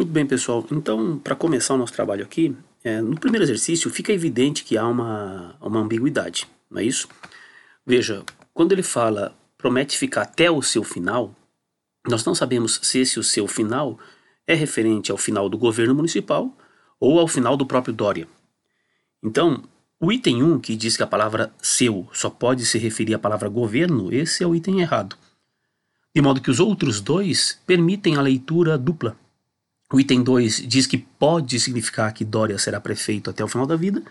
Muito bem, pessoal. Então, para começar o nosso trabalho aqui, é, no primeiro exercício fica evidente que há uma, uma ambiguidade, não é isso? Veja, quando ele fala promete ficar até o seu final, nós não sabemos se esse o seu final é referente ao final do governo municipal ou ao final do próprio Dória. Então, o item 1, que diz que a palavra seu só pode se referir à palavra governo, esse é o item errado. De modo que os outros dois permitem a leitura dupla. O item 2 diz que pode significar que Dória será prefeito até o final da vida,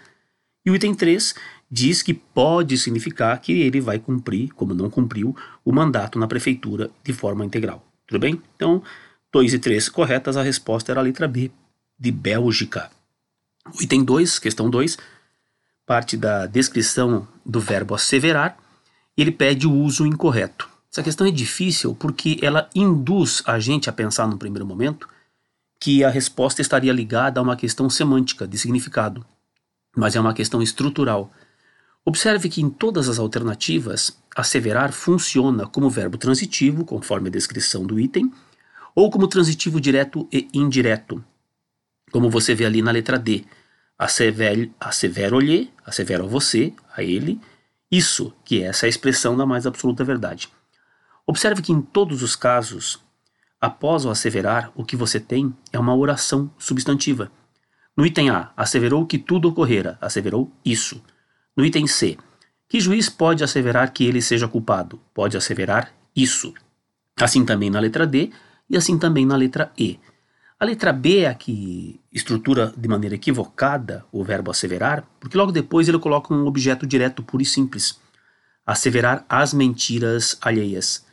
e o item 3 diz que pode significar que ele vai cumprir, como não cumpriu, o mandato na prefeitura de forma integral. Tudo bem? Então, 2 e 3 corretas, a resposta era a letra B, de Bélgica. O item 2, questão 2, parte da descrição do verbo asseverar ele pede o uso incorreto. Essa questão é difícil porque ela induz a gente a pensar no primeiro momento que a resposta estaria ligada a uma questão semântica de significado, mas é uma questão estrutural. Observe que em todas as alternativas, asseverar funciona como verbo transitivo, conforme a descrição do item, ou como transitivo direto e indireto, como você vê ali na letra D assevero-lhe, assevero a você, a ele, isso, que é essa expressão da mais absoluta verdade. Observe que em todos os casos, após o asseverar, o que você tem é uma oração substantiva. No item A, asseverou que tudo ocorrera, asseverou isso. No item C, que juiz pode asseverar que ele seja culpado? Pode asseverar isso. Assim também na letra D e assim também na letra E. A letra B é a que estrutura de maneira equivocada o verbo asseverar, porque logo depois ele coloca um objeto direto puro e simples. Asseverar as mentiras alheias.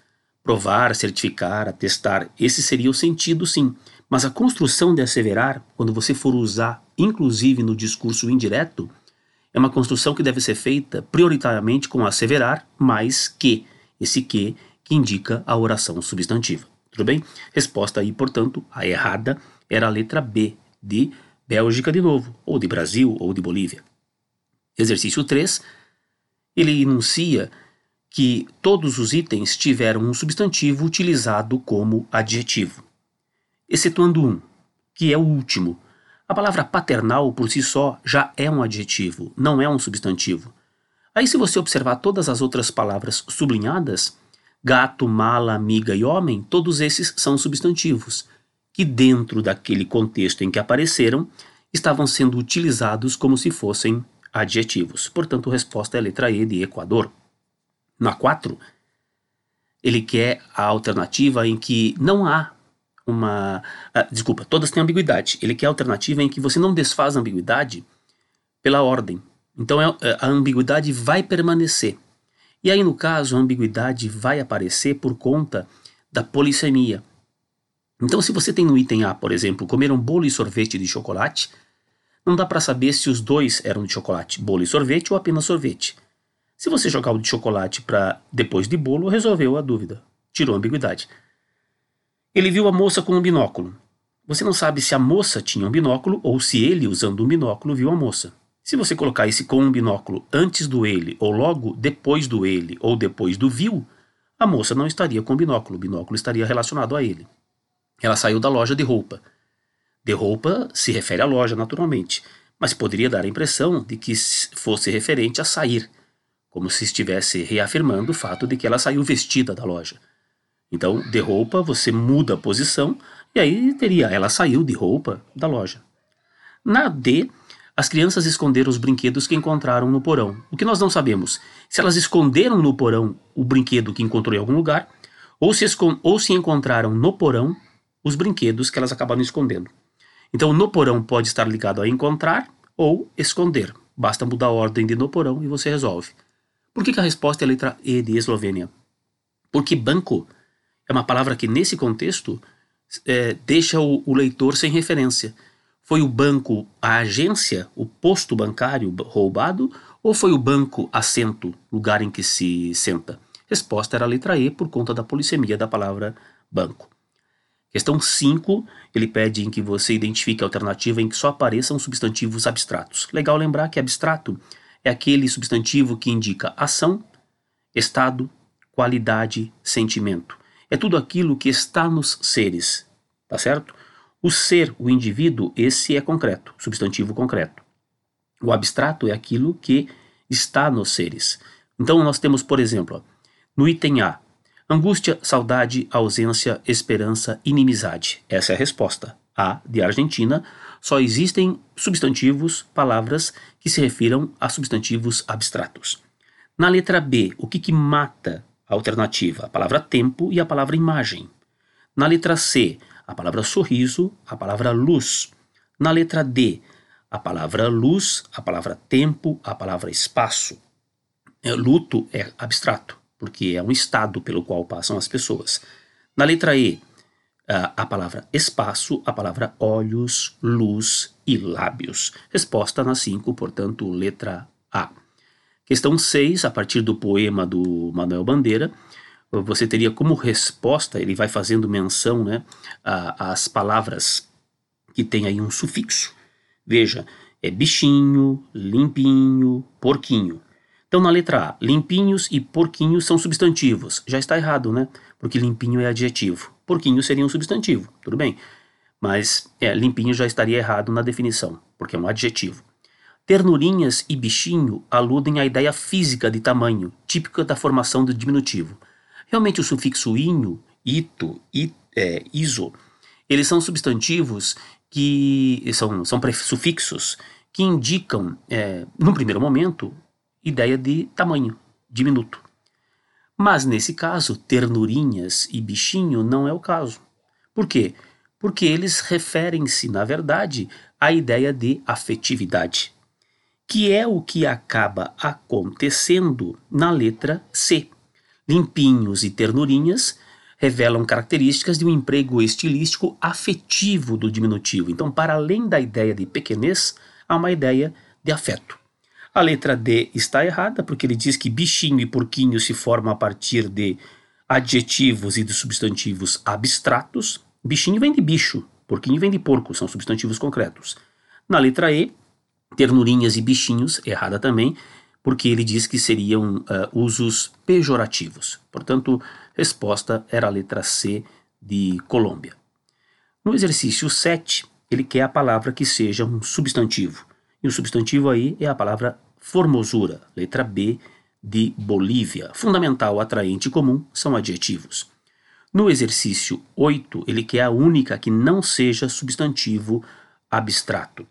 Provar, certificar, atestar, esse seria o sentido, sim. Mas a construção de asseverar, quando você for usar, inclusive no discurso indireto, é uma construção que deve ser feita prioritariamente com asseverar mais que, esse que que indica a oração substantiva. Tudo bem? Resposta aí, portanto, a errada era a letra B, de Bélgica de novo, ou de Brasil, ou de Bolívia. Exercício 3, ele enuncia que todos os itens tiveram um substantivo utilizado como adjetivo, excetuando um, que é o último. A palavra paternal por si só já é um adjetivo, não é um substantivo. Aí, se você observar todas as outras palavras sublinhadas, gato, mala, amiga e homem, todos esses são substantivos, que dentro daquele contexto em que apareceram, estavam sendo utilizados como se fossem adjetivos. Portanto, a resposta é a letra E de Equador. Na 4, ele quer a alternativa em que não há uma. Ah, desculpa, todas têm ambiguidade. Ele quer a alternativa em que você não desfaz a ambiguidade pela ordem. Então é, a ambiguidade vai permanecer. E aí, no caso, a ambiguidade vai aparecer por conta da polissemia. Então, se você tem no item A, por exemplo, comer um bolo e sorvete de chocolate, não dá para saber se os dois eram de chocolate, bolo e sorvete ou apenas sorvete. Se você jogar o de chocolate para depois de bolo, resolveu a dúvida, tirou a ambiguidade. Ele viu a moça com um binóculo. Você não sabe se a moça tinha um binóculo ou se ele, usando um binóculo, viu a moça. Se você colocar esse com um binóculo antes do ele, ou logo depois do ele, ou depois do viu, a moça não estaria com o binóculo, o binóculo estaria relacionado a ele. Ela saiu da loja de roupa. De roupa se refere à loja, naturalmente, mas poderia dar a impressão de que fosse referente a sair, como se estivesse reafirmando o fato de que ela saiu vestida da loja. Então, de roupa, você muda a posição e aí teria ela saiu de roupa da loja. Na D, as crianças esconderam os brinquedos que encontraram no porão. O que nós não sabemos, se elas esconderam no porão o brinquedo que encontrou em algum lugar, ou se, ou se encontraram no porão os brinquedos que elas acabaram escondendo. Então, no porão pode estar ligado a encontrar ou esconder. Basta mudar a ordem de no porão e você resolve. Por que, que a resposta é a letra E de Eslovênia? Porque banco é uma palavra que, nesse contexto, é, deixa o, o leitor sem referência. Foi o banco a agência, o posto bancário roubado, ou foi o banco assento, lugar em que se senta? Resposta era a letra E por conta da polissemia da palavra banco. Questão 5, ele pede em que você identifique a alternativa em que só apareçam substantivos abstratos. Legal lembrar que abstrato é aquele substantivo que indica ação, estado, qualidade, sentimento. É tudo aquilo que está nos seres, tá certo? O ser, o indivíduo, esse é concreto, substantivo concreto. O abstrato é aquilo que está nos seres. Então nós temos, por exemplo, no item A, angústia, saudade, ausência, esperança, inimizade. Essa é a resposta. A de Argentina, só existem substantivos, palavras que se refiram a substantivos abstratos. Na letra B, o que, que mata a alternativa? A palavra tempo e a palavra imagem. Na letra C, a palavra sorriso, a palavra luz. Na letra D, a palavra luz, a palavra tempo, a palavra espaço. É, luto é abstrato, porque é um estado pelo qual passam as pessoas. Na letra E, a palavra espaço, a palavra olhos, luz e lábios. Resposta na 5, portanto, letra A. Questão 6, a partir do poema do Manuel Bandeira, você teria como resposta, ele vai fazendo menção né, às palavras que tem aí um sufixo. Veja, é bichinho, limpinho, porquinho. Então, na letra A, limpinhos e porquinhos são substantivos. Já está errado, né? Porque limpinho é adjetivo. Porquinho seria um substantivo, tudo bem. Mas é, limpinho já estaria errado na definição, porque é um adjetivo. Ternurinhas e bichinho aludem à ideia física de tamanho, típica da formação do diminutivo. Realmente o sufixo inho, ito, it, é, iso, eles são substantivos que são, são sufixos que indicam, é, num primeiro momento, ideia de tamanho, diminuto. Mas nesse caso, ternurinhas e bichinho não é o caso. Por quê? Porque eles referem-se, na verdade, à ideia de afetividade, que é o que acaba acontecendo na letra C. Limpinhos e ternurinhas revelam características de um emprego estilístico afetivo do diminutivo. Então, para além da ideia de pequenez, há uma ideia de afeto. A letra D está errada, porque ele diz que bichinho e porquinho se formam a partir de adjetivos e de substantivos abstratos. Bichinho vem de bicho, porquinho vem de porco, são substantivos concretos. Na letra E, ternurinhas e bichinhos, errada também, porque ele diz que seriam uh, usos pejorativos. Portanto, resposta era a letra C de Colômbia. No exercício 7, ele quer a palavra que seja um substantivo. E o substantivo aí é a palavra formosura, letra B de Bolívia. Fundamental, atraente e comum são adjetivos. No exercício 8, ele quer a única que não seja substantivo abstrato.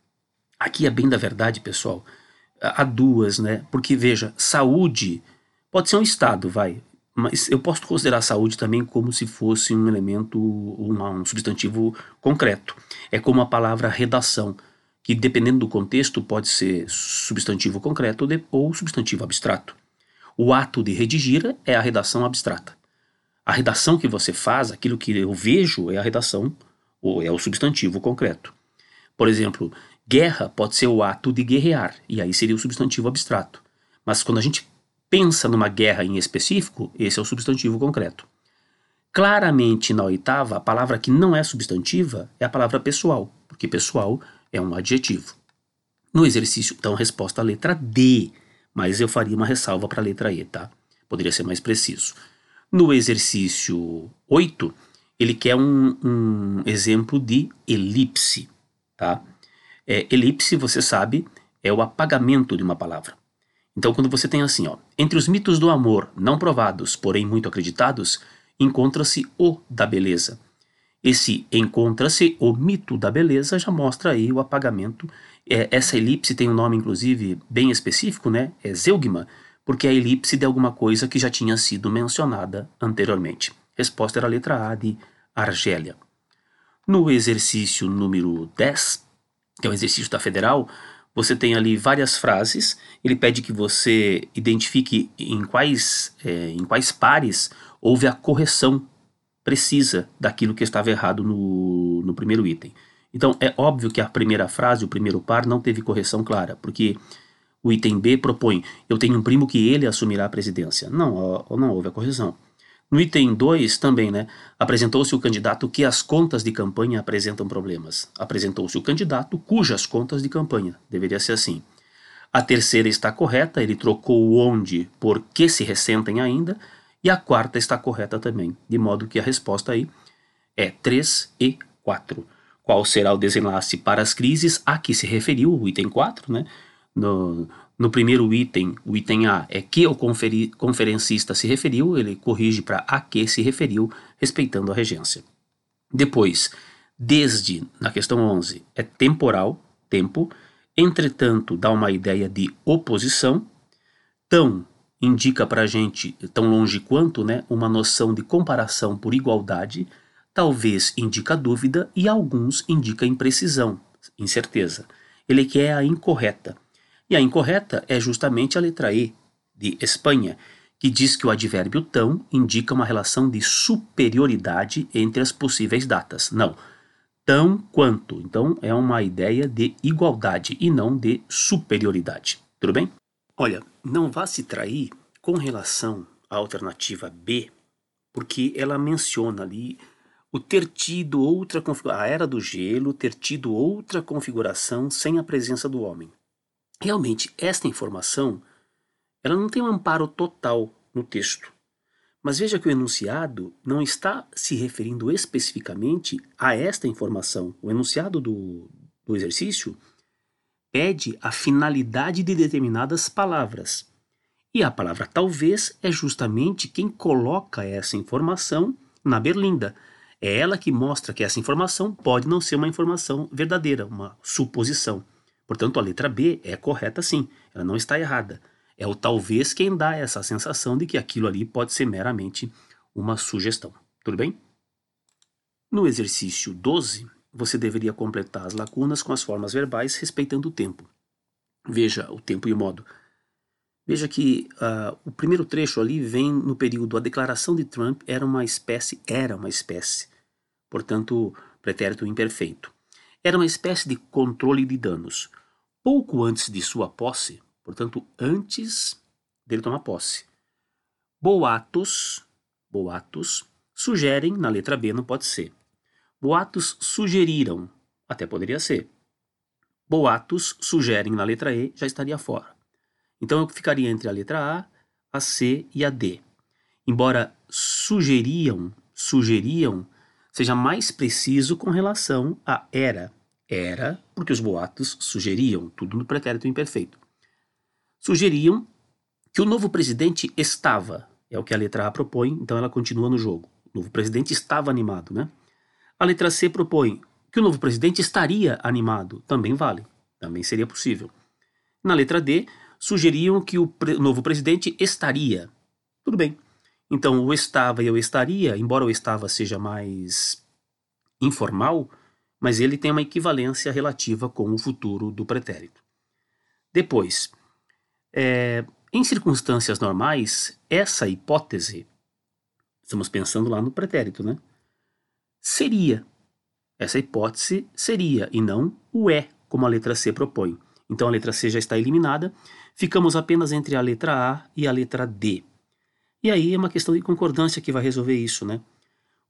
Aqui é bem da verdade, pessoal há duas, né? Porque veja, saúde pode ser um estado, vai, mas eu posso considerar saúde também como se fosse um elemento, um substantivo concreto. É como a palavra redação, que dependendo do contexto pode ser substantivo concreto ou substantivo abstrato. O ato de redigir é a redação abstrata. A redação que você faz, aquilo que eu vejo, é a redação, ou é o substantivo concreto. Por exemplo, Guerra pode ser o ato de guerrear, e aí seria o substantivo abstrato. Mas quando a gente pensa numa guerra em específico, esse é o substantivo concreto. Claramente na oitava, a palavra que não é substantiva é a palavra pessoal, porque pessoal é um adjetivo. No exercício, então, a resposta à letra D, mas eu faria uma ressalva para a letra E, tá? Poderia ser mais preciso. No exercício 8, ele quer um, um exemplo de elipse, tá? É, elipse, você sabe, é o apagamento de uma palavra. Então, quando você tem assim, ó, entre os mitos do amor não provados, porém muito acreditados, encontra-se o da beleza. Esse encontra-se o mito da beleza já mostra aí o apagamento. É, essa elipse tem um nome, inclusive, bem específico, né? É zeugma, porque é a elipse de alguma coisa que já tinha sido mencionada anteriormente. Resposta era a letra A de Argélia. No exercício número 10, que é o exercício da federal, você tem ali várias frases. Ele pede que você identifique em quais, é, em quais pares houve a correção precisa daquilo que estava errado no, no primeiro item. Então é óbvio que a primeira frase, o primeiro par, não teve correção clara, porque o item B propõe: eu tenho um primo que ele assumirá a presidência. Não, não houve a correção. No item 2 também, né? Apresentou-se o candidato que as contas de campanha apresentam problemas. Apresentou-se o candidato cujas contas de campanha. Deveria ser assim. A terceira está correta, ele trocou o onde por que se ressentem ainda. E a quarta está correta também, de modo que a resposta aí é 3 e 4. qual será o desenlace para as crises a que se referiu o item 4, né? No, no primeiro item, o item A é que o conferi, conferencista se referiu, ele corrige para a que se referiu, respeitando a regência. Depois, desde, na questão 11, é temporal, tempo, entretanto, dá uma ideia de oposição, tão indica para a gente, tão longe quanto, né, uma noção de comparação por igualdade, talvez indica dúvida e alguns indica imprecisão, incerteza. Ele quer a incorreta. E a incorreta é justamente a letra E, de Espanha, que diz que o advérbio tão indica uma relação de superioridade entre as possíveis datas. Não, tão quanto. Então é uma ideia de igualdade e não de superioridade. Tudo bem? Olha, não vá se trair com relação à alternativa B, porque ela menciona ali o ter tido outra a era do gelo ter tido outra configuração sem a presença do homem. Realmente, esta informação ela não tem um amparo total no texto. Mas veja que o enunciado não está se referindo especificamente a esta informação. O enunciado do, do exercício pede a finalidade de determinadas palavras. E a palavra talvez é justamente quem coloca essa informação na berlinda. É ela que mostra que essa informação pode não ser uma informação verdadeira, uma suposição. Portanto, a letra B é correta sim, ela não está errada. É o talvez quem dá essa sensação de que aquilo ali pode ser meramente uma sugestão. Tudo bem? No exercício 12, você deveria completar as lacunas com as formas verbais respeitando o tempo. Veja o tempo e o modo. Veja que uh, o primeiro trecho ali vem no período a declaração de Trump era uma espécie, era uma espécie, portanto, pretérito imperfeito. Era uma espécie de controle de danos. Pouco antes de sua posse, portanto, antes dele tomar posse. Boatos, boatos, sugerem, na letra B não pode ser. Boatos sugeriram, até poderia ser. Boatos sugerem, na letra E, já estaria fora. Então eu ficaria entre a letra A, a C e a D. Embora sugeriam, sugeriam, seja mais preciso com relação a era. Era, porque os boatos sugeriam, tudo no pretérito imperfeito sugeriam que o novo presidente estava, é o que a letra A propõe, então ela continua no jogo. O novo presidente estava animado, né? A letra C propõe que o novo presidente estaria animado, também vale, também seria possível. Na letra D, sugeriam que o pre novo presidente estaria. Tudo bem. Então, o estava e o estaria, embora o estava seja mais informal, mas ele tem uma equivalência relativa com o futuro do pretérito. Depois, é, em circunstâncias normais, essa hipótese, estamos pensando lá no pretérito, né? Seria. Essa hipótese seria, e não o é, como a letra C propõe. Então a letra C já está eliminada, ficamos apenas entre a letra A e a letra D. E aí é uma questão de concordância que vai resolver isso, né?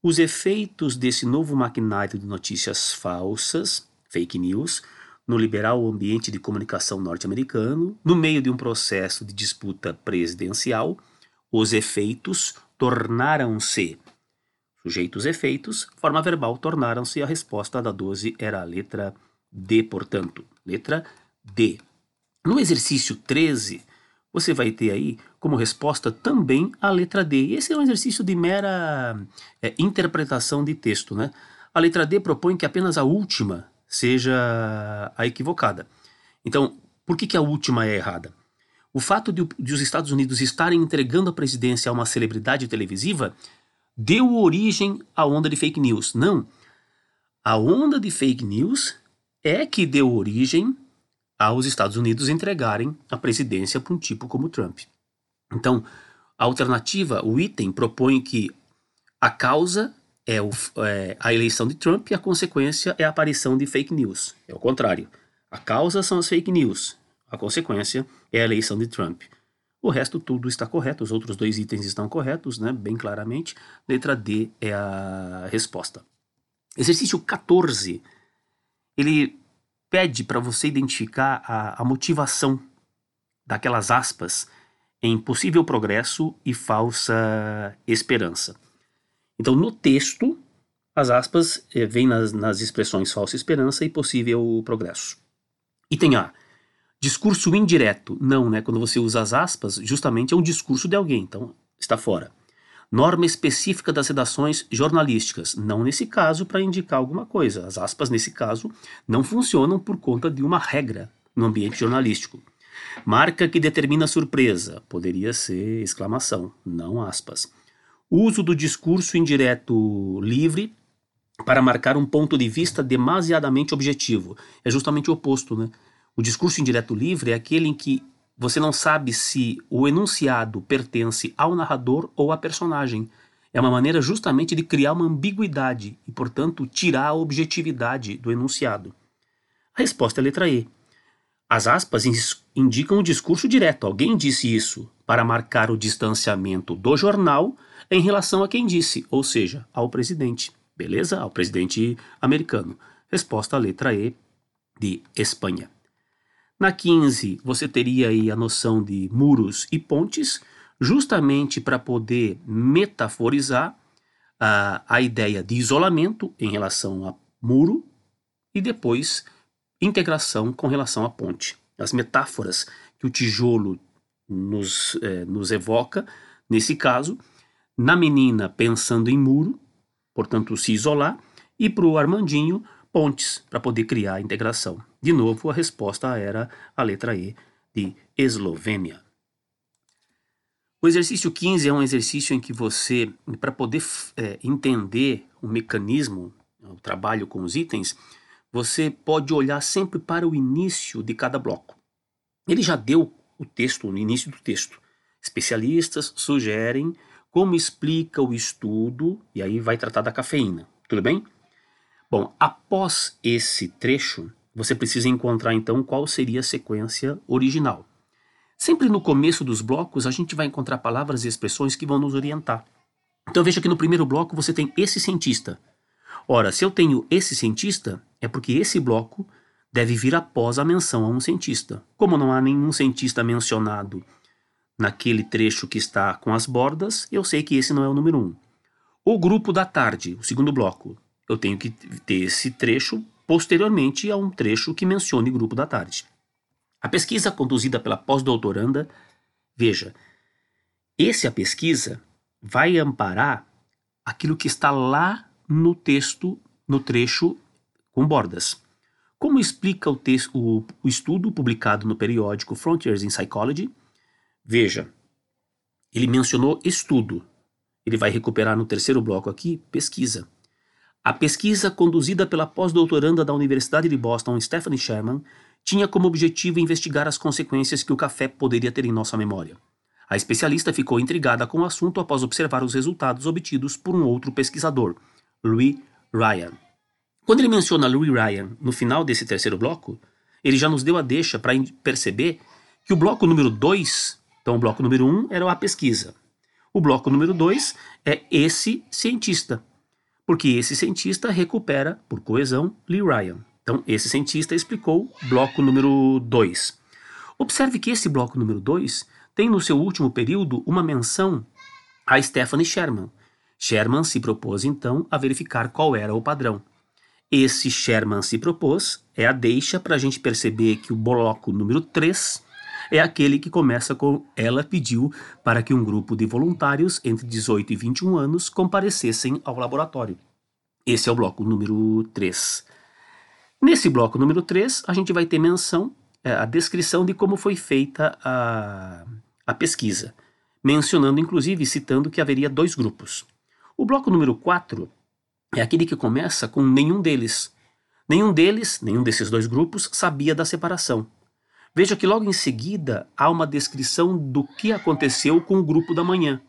Os efeitos desse novo maquinário de notícias falsas, fake news, no liberal ambiente de comunicação norte-americano, no meio de um processo de disputa presidencial, os efeitos tornaram-se sujeitos efeitos, forma verbal tornaram-se a resposta da 12 era a letra D, portanto, letra D. No exercício 13, você vai ter aí como resposta também a letra D. Esse é um exercício de mera é, interpretação de texto, né? A letra D propõe que apenas a última seja a equivocada. Então, por que, que a última é errada? O fato de, de, os Estados Unidos estarem entregando a presidência a uma celebridade televisiva deu origem à onda de fake news. Não. A onda de fake news é que deu origem aos Estados Unidos entregarem a presidência para um tipo como Trump. Então, a alternativa, o item, propõe que a causa é, o, é, a eleição de Trump e a consequência é a aparição de fake news. É o contrário. A causa são as fake news. A consequência é a eleição de Trump. O resto tudo está correto, os outros dois itens estão corretos, né, bem claramente. Letra D é a resposta. Exercício 14. Ele pede para você identificar a, a motivação daquelas aspas em possível progresso e falsa esperança. Então, no texto, As aspas eh, vêm nas, nas expressões falsa esperança e possível progresso. Item A. Discurso indireto. Não, né? Quando você usa as aspas, justamente é um discurso de alguém, então está fora. Norma específica das redações jornalísticas. Não nesse caso para indicar alguma coisa. As aspas, nesse caso, não funcionam por conta de uma regra no ambiente jornalístico. Marca que determina surpresa. Poderia ser exclamação, não aspas. Uso do discurso indireto livre para marcar um ponto de vista demasiadamente objetivo. É justamente o oposto, né? O discurso indireto livre é aquele em que você não sabe se o enunciado pertence ao narrador ou à personagem. É uma maneira justamente de criar uma ambiguidade e, portanto, tirar a objetividade do enunciado. A resposta é a letra E. As aspas indicam o discurso direto. Alguém disse isso para marcar o distanciamento do jornal em relação a quem disse, ou seja, ao presidente. Beleza? Ao presidente americano. Resposta à letra E de Espanha. Na 15, você teria aí a noção de muros e pontes, justamente para poder metaforizar a, a ideia de isolamento em relação a muro e depois integração com relação à ponte. As metáforas que o tijolo nos, é, nos evoca, nesse caso, na menina pensando em muro, portanto se isolar, e para o Armandinho pontes para poder criar a integração. De novo, a resposta era a letra E de Eslovênia. O exercício 15 é um exercício em que você, para poder é, entender o mecanismo, o trabalho com os itens, você pode olhar sempre para o início de cada bloco. Ele já deu o texto, no início do texto. Especialistas sugerem como explica o estudo, e aí vai tratar da cafeína. Tudo bem? Bom, após esse trecho, você precisa encontrar então qual seria a sequência original. Sempre no começo dos blocos, a gente vai encontrar palavras e expressões que vão nos orientar. Então veja que no primeiro bloco você tem esse cientista. Ora, se eu tenho esse cientista, é porque esse bloco deve vir após a menção a um cientista. Como não há nenhum cientista mencionado naquele trecho que está com as bordas, eu sei que esse não é o número um. O grupo da tarde, o segundo bloco eu tenho que ter esse trecho posteriormente a um trecho que mencione grupo da tarde. A pesquisa conduzida pela pós-doutoranda, veja, essa pesquisa vai amparar aquilo que está lá no texto, no trecho com bordas. Como explica o, texto, o, o estudo publicado no periódico Frontiers in Psychology? Veja, ele mencionou estudo. Ele vai recuperar no terceiro bloco aqui pesquisa. A pesquisa conduzida pela pós-doutoranda da Universidade de Boston, Stephanie Sherman, tinha como objetivo investigar as consequências que o café poderia ter em nossa memória. A especialista ficou intrigada com o assunto após observar os resultados obtidos por um outro pesquisador, Louis Ryan. Quando ele menciona Louis Ryan no final desse terceiro bloco, ele já nos deu a deixa para perceber que o bloco número 2, então o bloco número 1 um era a pesquisa. O bloco número 2 é esse cientista, porque esse cientista recupera, por coesão, Lee Ryan. Então, esse cientista explicou bloco número 2. Observe que esse bloco número 2 tem no seu último período uma menção a Stephanie Sherman. Sherman se propôs então a verificar qual era o padrão. Esse Sherman se propôs é a deixa para a gente perceber que o bloco número 3 é aquele que começa com ela pediu para que um grupo de voluntários entre 18 e 21 anos comparecessem ao laboratório. Esse é o bloco número 3. Nesse bloco número 3, a gente vai ter menção, é, a descrição de como foi feita a, a pesquisa, mencionando inclusive, citando que haveria dois grupos. O bloco número 4 é aquele que começa com nenhum deles. Nenhum deles, nenhum desses dois grupos, sabia da separação. Veja que logo em seguida há uma descrição do que aconteceu com o grupo da manhã.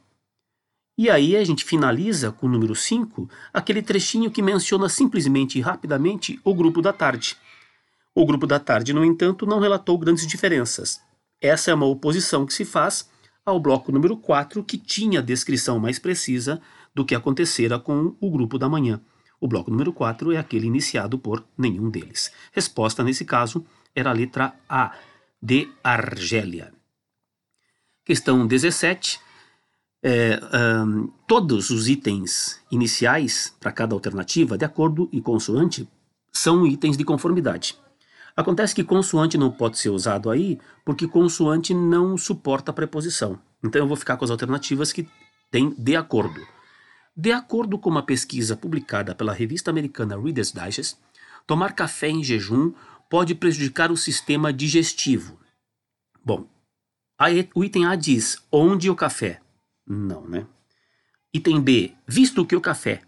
E aí a gente finaliza com o número 5, aquele trechinho que menciona simplesmente e rapidamente o grupo da tarde. O grupo da tarde, no entanto, não relatou grandes diferenças. Essa é uma oposição que se faz ao bloco número 4, que tinha a descrição mais precisa do que acontecera com o grupo da manhã. O bloco número 4 é aquele iniciado por nenhum deles. Resposta nesse caso era a letra A de Argélia. Questão 17. é, um, todos os itens iniciais para cada alternativa, de acordo e consoante, são itens de conformidade. Acontece que consoante não pode ser usado aí porque consoante não suporta preposição. Então eu vou ficar com as alternativas que têm de acordo. De acordo com uma pesquisa publicada pela revista americana Reader's Digest, tomar café em jejum pode prejudicar o sistema digestivo. Bom, o item A diz onde o café? Não, né? Item B, visto que o café.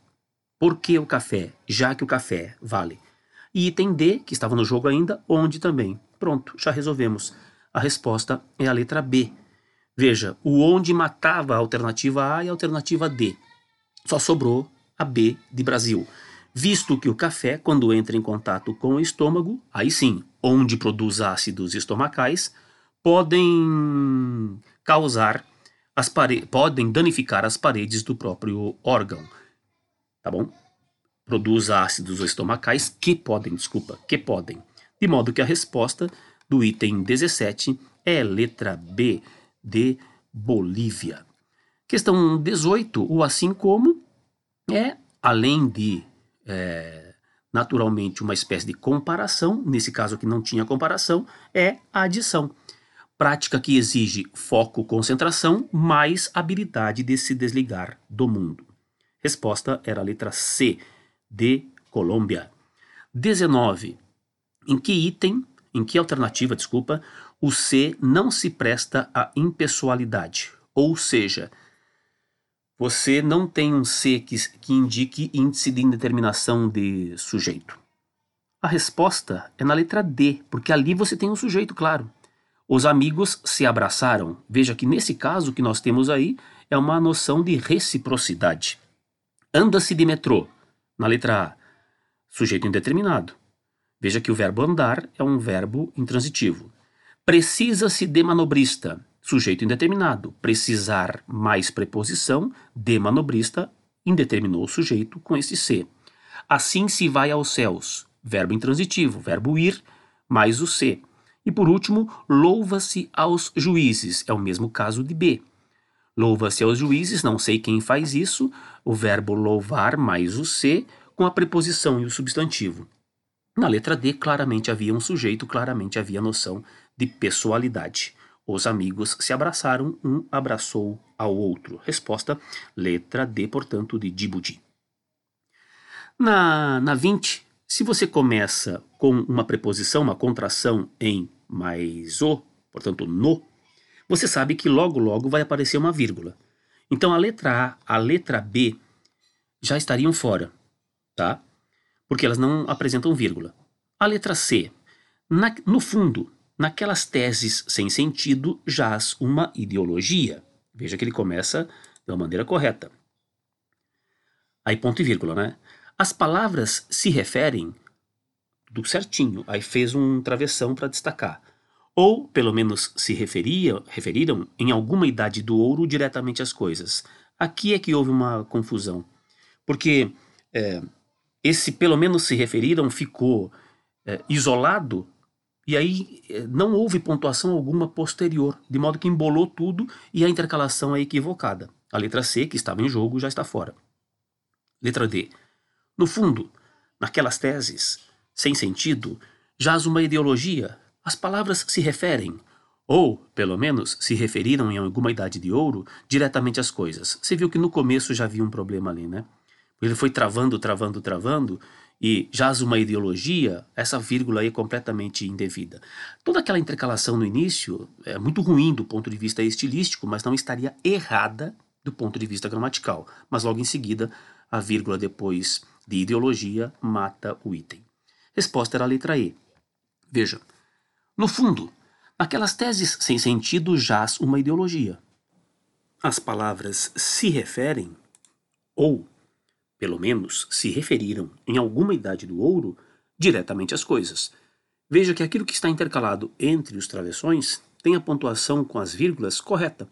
Por que o café? Já que o café vale. E item D, que estava no jogo ainda, onde também. Pronto, já resolvemos. A resposta é a letra B. Veja, o onde matava a alternativa A e a alternativa D. Só sobrou a B de Brasil. Visto que o café, quando entra em contato com o estômago, aí sim, onde produz ácidos estomacais, podem causar as podem danificar as paredes do próprio órgão. Tá bom? Produz ácidos estomacais que podem, desculpa, que podem. De modo que a resposta do item 17 é letra B de Bolívia. Questão 18, o assim como é, além de é, naturalmente uma espécie de comparação, nesse caso aqui não tinha comparação, é a adição. Prática que exige foco, concentração, mais habilidade de se desligar do mundo. Resposta era a letra C de Colômbia. 19. Em que item, em que alternativa, desculpa, o C não se presta à impessoalidade? Ou seja, você não tem um C que, que indique índice de indeterminação de sujeito. A resposta é na letra D, porque ali você tem um sujeito claro. Os amigos se abraçaram. Veja que nesse caso que nós temos aí é uma noção de reciprocidade. Anda-se de metrô. Na letra A, sujeito indeterminado. Veja que o verbo andar é um verbo intransitivo. Precisa-se de manobrista, sujeito indeterminado. Precisar mais preposição, de manobrista, indeterminou o sujeito com esse C. Assim se vai aos céus, verbo intransitivo, verbo ir, mais o C. E por último, louva-se aos juízes, é o mesmo caso de B. Louva-se aos juízes, não sei quem faz isso, o verbo louvar mais o se com a preposição e o substantivo. Na letra D, claramente havia um sujeito, claramente havia noção de pessoalidade. Os amigos se abraçaram, um abraçou ao outro. Resposta, letra D, portanto, de Djibouti. Na, na 20, se você começa com uma preposição, uma contração em mais o, portanto, no, você sabe que logo logo vai aparecer uma vírgula. Então a letra A, a letra B já estariam fora, tá? Porque elas não apresentam vírgula. A letra C, na, no fundo, naquelas teses sem sentido jaz uma ideologia. Veja que ele começa de uma maneira correta. Aí ponto e vírgula, né? As palavras se referem tudo certinho. Aí fez um travessão para destacar ou pelo menos se referia, referiram em alguma idade do ouro diretamente às coisas. Aqui é que houve uma confusão, porque é, esse pelo menos se referiram ficou é, isolado e aí é, não houve pontuação alguma posterior, de modo que embolou tudo e a intercalação é equivocada. A letra C, que estava em jogo, já está fora. Letra D. No fundo, naquelas teses, sem sentido, jaz uma ideologia as palavras se referem, ou, pelo menos, se referiram em alguma idade de ouro, diretamente às coisas. Você viu que no começo já havia um problema ali, né? Ele foi travando, travando, travando, e jaz uma ideologia, essa vírgula aí é completamente indevida. Toda aquela intercalação no início é muito ruim do ponto de vista estilístico, mas não estaria errada do ponto de vista gramatical. Mas logo em seguida, a vírgula depois de ideologia mata o item. Resposta era a letra E. Veja, no fundo, naquelas teses sem sentido jaz uma ideologia. As palavras se referem, ou, pelo menos, se referiram em alguma idade do ouro, diretamente às coisas. Veja que aquilo que está intercalado entre os travessões tem a pontuação com as vírgulas correta.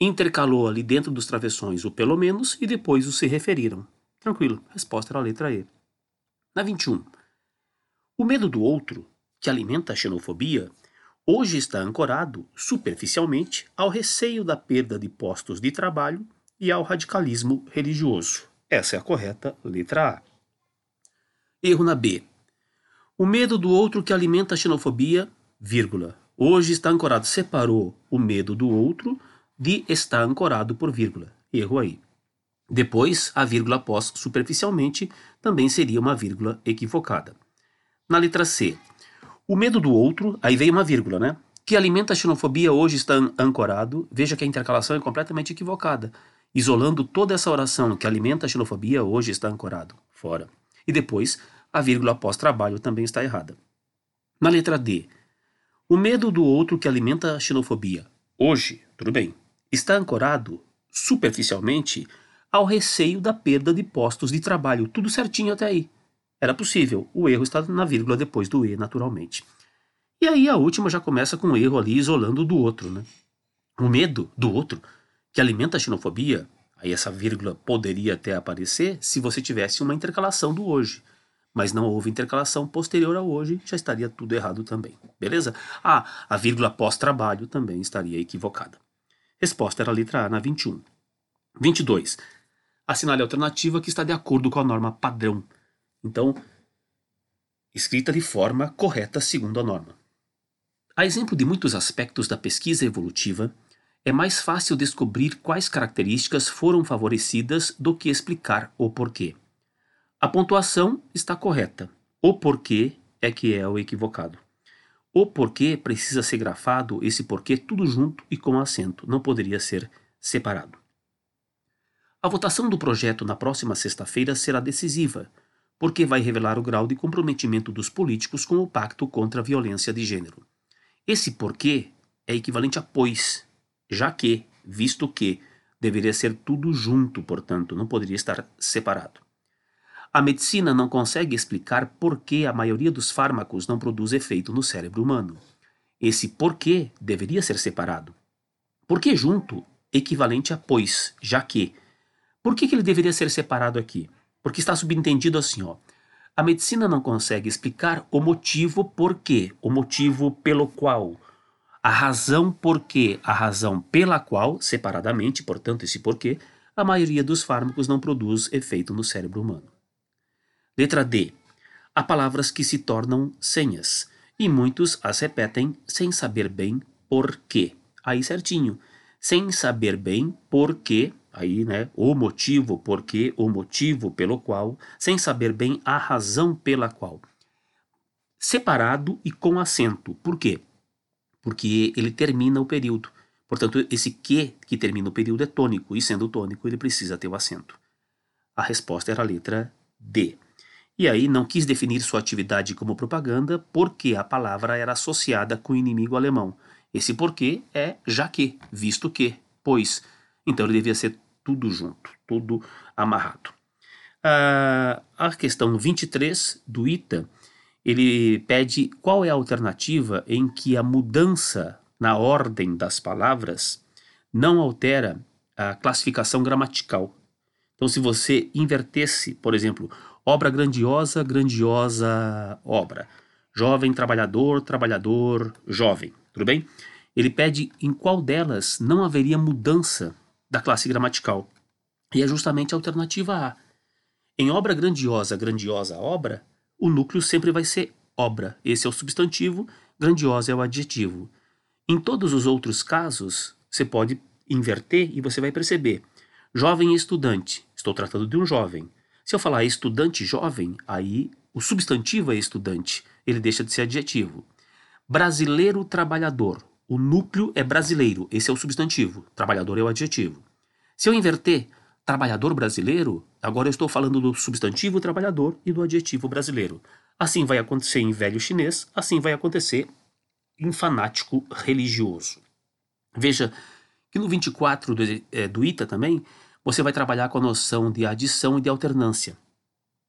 Intercalou ali dentro dos travessões o pelo menos e depois o se referiram. Tranquilo, resposta era a letra E. Na 21. O medo do outro que alimenta a xenofobia, hoje está ancorado, superficialmente, ao receio da perda de postos de trabalho e ao radicalismo religioso. Essa é a correta letra A. Erro na B. O medo do outro que alimenta a xenofobia, vírgula. Hoje está ancorado. Separou o medo do outro de está ancorado por vírgula. Erro aí. Depois, a vírgula após superficialmente também seria uma vírgula equivocada. Na letra C, o medo do outro, aí veio uma vírgula, né? Que alimenta a xenofobia hoje está ancorado. Veja que a intercalação é completamente equivocada. Isolando toda essa oração que alimenta a xenofobia hoje está ancorado. Fora. E depois, a vírgula após trabalho também está errada. Na letra D, o medo do outro que alimenta a xenofobia hoje, tudo bem, está ancorado superficialmente ao receio da perda de postos de trabalho. Tudo certinho até aí. Era possível. O erro está na vírgula depois do E, naturalmente. E aí a última já começa com o erro ali isolando do outro, né? O medo do outro, que alimenta a xenofobia, aí essa vírgula poderia até aparecer se você tivesse uma intercalação do hoje. Mas não houve intercalação posterior ao hoje, já estaria tudo errado também. Beleza? Ah, a vírgula pós-trabalho também estaria equivocada. Resposta era a letra A na 21. 22 assinale a alternativa que está de acordo com a norma padrão. Então, escrita de forma correta segundo a norma. A exemplo de muitos aspectos da pesquisa evolutiva, é mais fácil descobrir quais características foram favorecidas do que explicar o porquê. A pontuação está correta. O porquê é que é o equivocado. O porquê precisa ser grafado, esse porquê tudo junto e com acento, não poderia ser separado. A votação do projeto na próxima sexta-feira será decisiva, porque vai revelar o grau de comprometimento dos políticos com o pacto contra a violência de gênero. Esse porquê é equivalente a pois, já que, visto que, deveria ser tudo junto, portanto, não poderia estar separado. A medicina não consegue explicar por que a maioria dos fármacos não produz efeito no cérebro humano. Esse porquê deveria ser separado. Porque junto, equivalente a pois, já que, por que, que ele deveria ser separado aqui? Porque está subentendido assim, ó. A medicina não consegue explicar o motivo por quê, o motivo pelo qual, a razão por quê, a razão pela qual, separadamente, portanto, esse porquê, a maioria dos fármacos não produz efeito no cérebro humano. Letra D. Há palavras que se tornam senhas, e muitos as repetem sem saber bem por quê. Aí certinho. Sem saber bem por quê aí, né, o motivo, porque, o motivo pelo qual, sem saber bem a razão pela qual. Separado e com acento. Por quê? Porque ele termina o período. Portanto, esse que que termina o período é tônico, e sendo tônico, ele precisa ter o acento. A resposta era a letra D. E aí não quis definir sua atividade como propaganda porque a palavra era associada com o inimigo alemão. Esse porquê é já que, visto que, pois, então ele devia ser tudo junto, tudo amarrado. Ah, a questão 23 do ITA, ele pede qual é a alternativa em que a mudança na ordem das palavras não altera a classificação gramatical. Então, se você invertesse, por exemplo, obra grandiosa, grandiosa obra, jovem trabalhador, trabalhador, jovem, tudo bem? Ele pede em qual delas não haveria mudança da classe gramatical. E é justamente a alternativa A. Em obra grandiosa, grandiosa obra, o núcleo sempre vai ser obra. Esse é o substantivo, grandiosa é o adjetivo. Em todos os outros casos, você pode inverter e você vai perceber. Jovem estudante, estou tratando de um jovem. Se eu falar estudante jovem, aí o substantivo é estudante, ele deixa de ser adjetivo. Brasileiro trabalhador, o núcleo é brasileiro, esse é o substantivo, trabalhador é o adjetivo. Se eu inverter trabalhador brasileiro, agora eu estou falando do substantivo trabalhador e do adjetivo brasileiro. Assim vai acontecer em velho chinês, assim vai acontecer em fanático religioso. Veja que no 24 do, é, do ITA também, você vai trabalhar com a noção de adição e de alternância.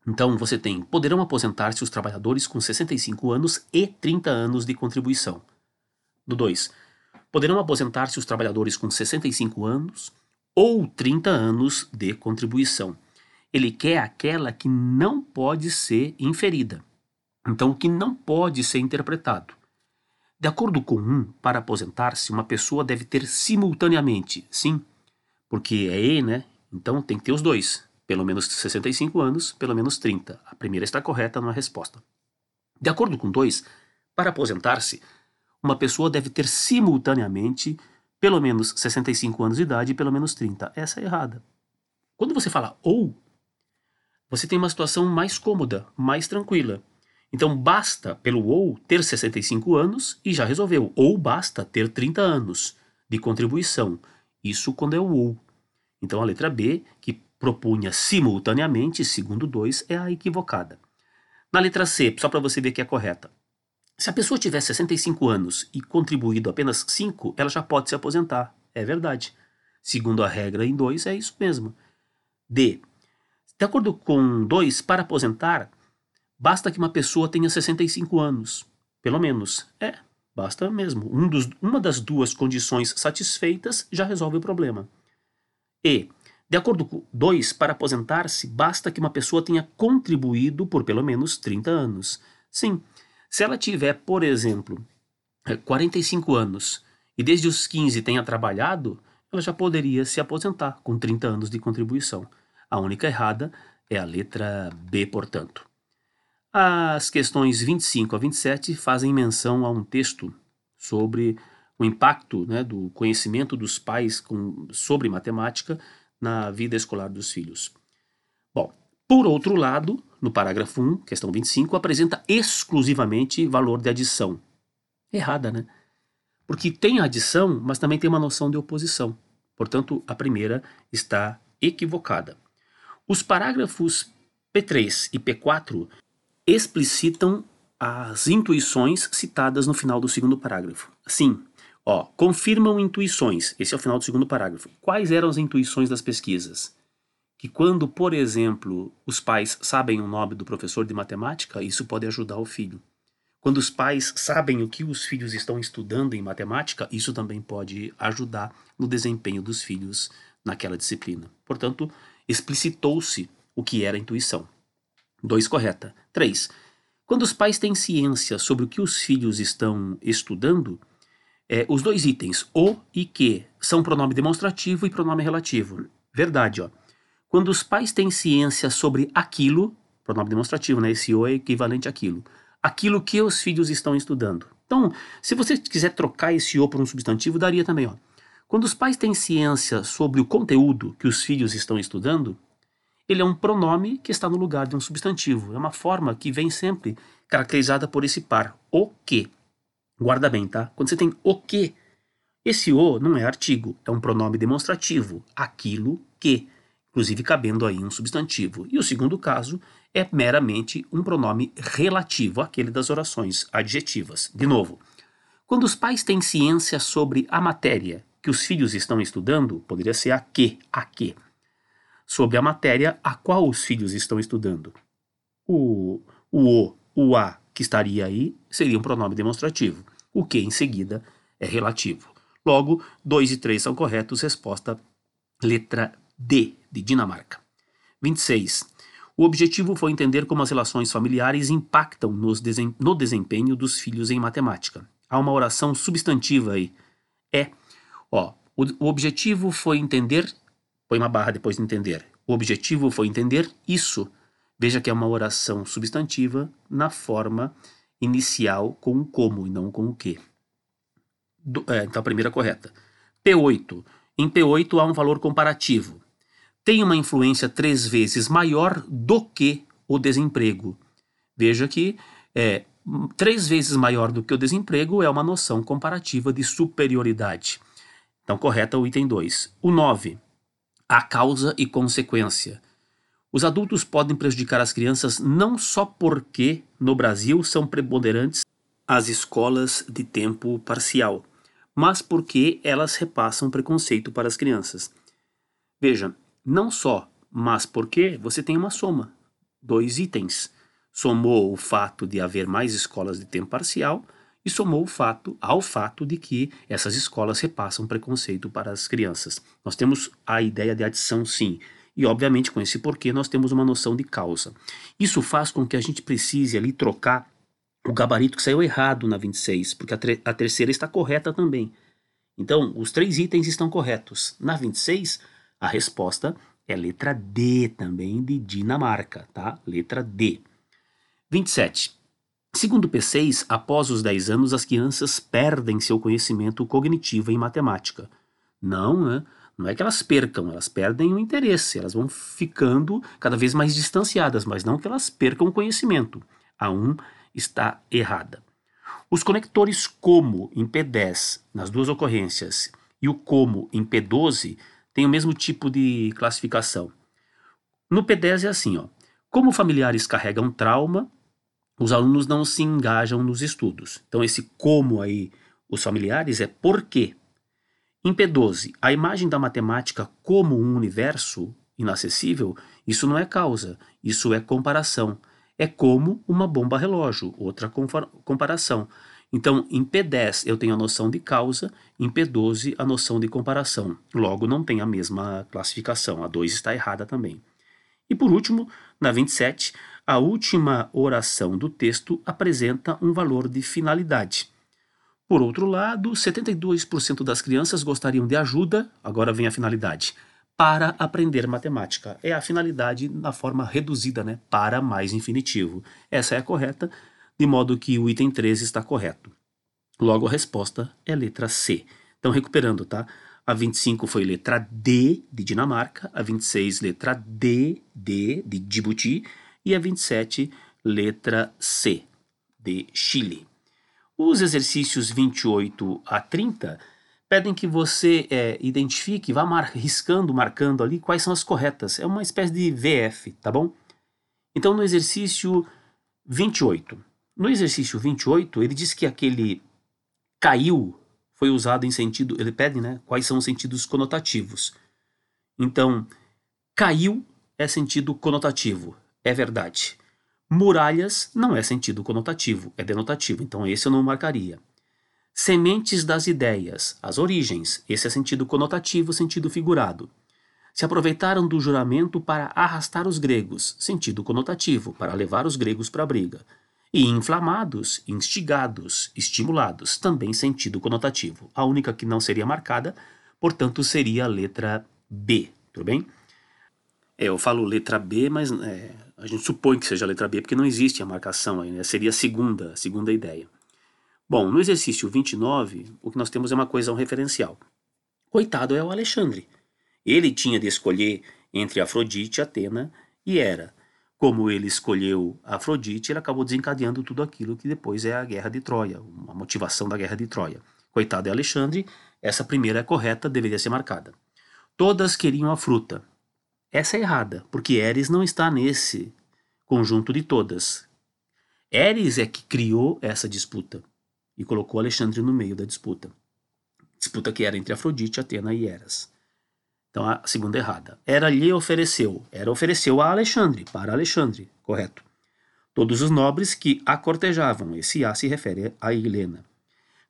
Então você tem: poderão aposentar-se os trabalhadores com 65 anos e 30 anos de contribuição. Do 2. Poderão aposentar-se os trabalhadores com 65 anos ou 30 anos de contribuição. Ele quer aquela que não pode ser inferida. Então, o que não pode ser interpretado. De acordo com um, para aposentar-se, uma pessoa deve ter simultaneamente, sim, porque é E, né? Então tem que ter os dois, pelo menos 65 anos, pelo menos 30. A primeira está correta na resposta. De acordo com dois, para aposentar-se, uma pessoa deve ter simultaneamente pelo menos 65 anos de idade e pelo menos 30. Essa é errada. Quando você fala ou, você tem uma situação mais cômoda, mais tranquila. Então basta pelo ou ter 65 anos e já resolveu. Ou basta ter 30 anos de contribuição. Isso quando é o ou. Então a letra B, que propunha simultaneamente, segundo 2, é a equivocada. Na letra C, só para você ver que é correta. Se a pessoa tiver 65 anos e contribuído apenas 5, ela já pode se aposentar. É verdade. Segundo a regra em 2, é isso mesmo. D. De acordo com 2, para aposentar, basta que uma pessoa tenha 65 anos. Pelo menos. É, basta mesmo. Um dos, uma das duas condições satisfeitas já resolve o problema. E. De acordo com 2, para aposentar-se, basta que uma pessoa tenha contribuído por pelo menos 30 anos. Sim, se ela tiver, por exemplo, 45 é, anos e desde os 15 tenha trabalhado, ela já poderia se aposentar com 30 anos de contribuição. A única errada é a letra B, portanto. As questões 25 a 27 fazem menção a um texto sobre o impacto né, do conhecimento dos pais com, sobre matemática na vida escolar dos filhos. Bom, por outro lado, no parágrafo 1, questão 25, apresenta exclusivamente valor de adição. Errada, né? Porque tem adição, mas também tem uma noção de oposição. Portanto, a primeira está equivocada. Os parágrafos P3 e P4 explicitam as intuições citadas no final do segundo parágrafo. Sim, Ó, confirmam intuições. Esse é o final do segundo parágrafo. Quais eram as intuições das pesquisas? Que quando, por exemplo, os pais sabem o nome do professor de matemática, isso pode ajudar o filho. Quando os pais sabem o que os filhos estão estudando em matemática, isso também pode ajudar no desempenho dos filhos naquela disciplina. Portanto, explicitou-se o que era intuição. 2 correta. 3. Quando os pais têm ciência sobre o que os filhos estão estudando, é, os dois itens, o e que, são pronome demonstrativo e pronome relativo. Verdade, ó. Quando os pais têm ciência sobre aquilo, pronome demonstrativo, né? Esse o é equivalente àquilo. Aquilo que os filhos estão estudando. Então, se você quiser trocar esse o por um substantivo, daria também, ó. Quando os pais têm ciência sobre o conteúdo que os filhos estão estudando, ele é um pronome que está no lugar de um substantivo. É uma forma que vem sempre caracterizada por esse par, o que. Guarda bem, tá? Quando você tem o que, esse o não é artigo, é um pronome demonstrativo, aquilo que, inclusive cabendo aí um substantivo. E o segundo caso é meramente um pronome relativo, aquele das orações adjetivas. De novo, quando os pais têm ciência sobre a matéria que os filhos estão estudando, poderia ser a que, a que, sobre a matéria a qual os filhos estão estudando. O, o o, o a que estaria aí seria um pronome demonstrativo. O que em seguida é relativo. Logo, 2 e 3 são corretos, resposta letra D, de Dinamarca. 26. O objetivo foi entender como as relações familiares impactam no desempenho dos filhos em matemática. Há uma oração substantiva aí. É, ó, o, o objetivo foi entender, põe uma barra depois de entender. O objetivo foi entender isso Veja que é uma oração substantiva na forma inicial com o como e não com o que. Do, é, então a primeira correta. P8. Em P8 há um valor comparativo. Tem uma influência três vezes maior do que o desemprego. Veja que é, três vezes maior do que o desemprego é uma noção comparativa de superioridade. Então, correta o item 2. O 9. A causa e consequência. Os adultos podem prejudicar as crianças não só porque, no Brasil, são preponderantes as escolas de tempo parcial, mas porque elas repassam preconceito para as crianças. Veja, não só, mas porque você tem uma soma, dois itens. Somou o fato de haver mais escolas de tempo parcial e somou o fato ao fato de que essas escolas repassam preconceito para as crianças. Nós temos a ideia de adição, sim e, obviamente, com esse porquê, nós temos uma noção de causa. Isso faz com que a gente precise ali trocar o gabarito que saiu errado na 26, porque a, a terceira está correta também. Então, os três itens estão corretos. Na 26, a resposta é letra D também de Dinamarca, tá? Letra D. 27. Segundo P6, após os 10 anos, as crianças perdem seu conhecimento cognitivo em matemática. Não, né? Não é que elas percam, elas perdem o interesse, elas vão ficando cada vez mais distanciadas, mas não que elas percam o conhecimento. A 1 está errada. Os conectores como em P10, nas duas ocorrências, e o como em P12 têm o mesmo tipo de classificação. No P10 é assim, ó. Como familiares carregam trauma, os alunos não se engajam nos estudos. Então esse como aí, os familiares é por quê. Em P12, a imagem da matemática como um universo inacessível, isso não é causa, isso é comparação. É como uma bomba relógio, outra comparação. Então, em P10 eu tenho a noção de causa, em P12 a noção de comparação. Logo, não tem a mesma classificação, a 2 está errada também. E por último, na 27, a última oração do texto apresenta um valor de finalidade. Por outro lado, 72% das crianças gostariam de ajuda, agora vem a finalidade, para aprender matemática. É a finalidade na forma reduzida, né? Para mais infinitivo. Essa é a correta, de modo que o item 13 está correto. Logo, a resposta é letra C. Então, recuperando, tá? A 25 foi letra D de Dinamarca, a 26 letra D, D de Djibouti e a 27 letra C de Chile. Os exercícios 28 a 30 pedem que você é, identifique, vá mar riscando, marcando ali quais são as corretas. É uma espécie de VF, tá bom? Então, no exercício 28, no exercício 28, ele diz que aquele caiu foi usado em sentido. Ele pede, né? Quais são os sentidos conotativos. Então, caiu é sentido conotativo, é verdade. Muralhas não é sentido conotativo, é denotativo, então esse eu não marcaria. Sementes das ideias, as origens, esse é sentido conotativo, sentido figurado. Se aproveitaram do juramento para arrastar os gregos, sentido conotativo, para levar os gregos para a briga. E inflamados, instigados, estimulados, também sentido conotativo. A única que não seria marcada, portanto, seria a letra B, tudo bem? É, eu falo letra B, mas é, a gente supõe que seja a letra B porque não existe a marcação aí, né? Seria a segunda, a segunda ideia. Bom, no exercício 29, o que nós temos é uma um referencial. Coitado é o Alexandre. Ele tinha de escolher entre Afrodite, Atena e Hera como ele escolheu Afrodite, ele acabou desencadeando tudo aquilo que depois é a Guerra de Troia, a motivação da Guerra de Troia. Coitado é Alexandre, essa primeira é correta, deveria ser marcada. Todas queriam a fruta. Essa é errada, porque Eris não está nesse conjunto de todas. Eris é que criou essa disputa e colocou Alexandre no meio da disputa. Disputa que era entre Afrodite, Atena e Eras. Então a segunda errada. Era lhe ofereceu. Era ofereceu a Alexandre, para Alexandre, correto. Todos os nobres que a cortejavam. Esse A se refere a Helena.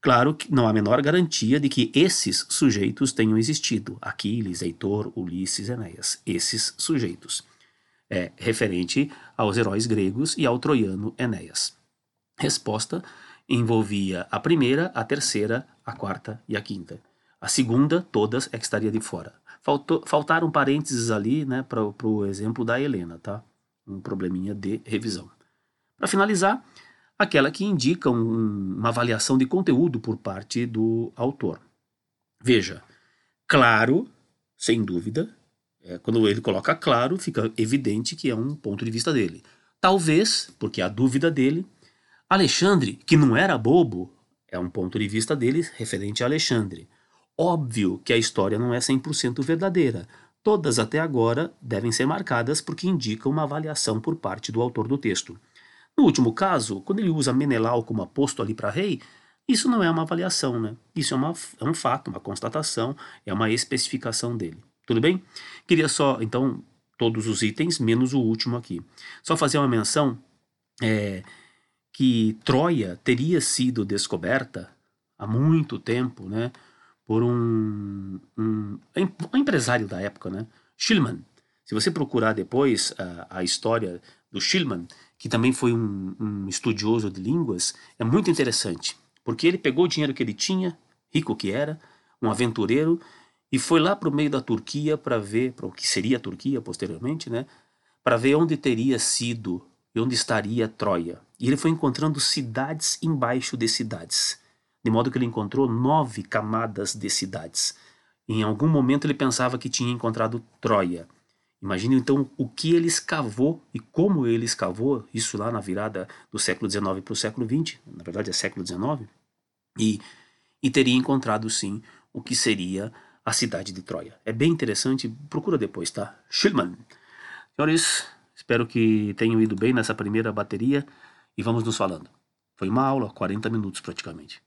Claro que não há a menor garantia de que esses sujeitos tenham existido. Aquiles, Heitor, Ulisses, Enéas. Esses sujeitos. É referente aos heróis gregos e ao troiano Enéas. Resposta envolvia a primeira, a terceira, a quarta e a quinta. A segunda, todas, é que estaria de fora. Faltou, faltaram parênteses ali, né, para o exemplo da Helena, tá? Um probleminha de revisão. Para finalizar, aquela que indica um, uma avaliação de conteúdo por parte do autor. Veja, claro, sem dúvida, é, quando ele coloca claro, fica evidente que é um ponto de vista dele. Talvez, porque a dúvida dele, Alexandre, que não era bobo, é um ponto de vista dele referente a Alexandre. Óbvio que a história não é 100% verdadeira. Todas até agora devem ser marcadas porque indicam uma avaliação por parte do autor do texto. No último caso, quando ele usa Menelau como aposto ali para rei, isso não é uma avaliação, né? Isso é, uma, é um fato, uma constatação, é uma especificação dele. Tudo bem? Queria só, então, todos os itens, menos o último aqui. Só fazer uma menção é, que Troia teria sido descoberta há muito tempo, né? por um, um, um empresário da época, né? Schillmann. Se você procurar depois a, a história do Schillmann, que também foi um, um estudioso de línguas, é muito interessante, porque ele pegou o dinheiro que ele tinha, rico que era, um aventureiro, e foi lá para o meio da Turquia para ver, para o que seria a Turquia posteriormente, né? Para ver onde teria sido e onde estaria Troia. E ele foi encontrando cidades embaixo de cidades, de modo que ele encontrou nove camadas de cidades. Em algum momento ele pensava que tinha encontrado Troia. Imagine então o que ele escavou e como ele escavou, isso lá na virada do século XIX para o século XX, na verdade é século XIX, e, e teria encontrado sim o que seria a cidade de Troia. É bem interessante, procura depois, tá? Schillmann. Senhores, espero que tenham ido bem nessa primeira bateria e vamos nos falando. Foi uma aula, 40 minutos praticamente.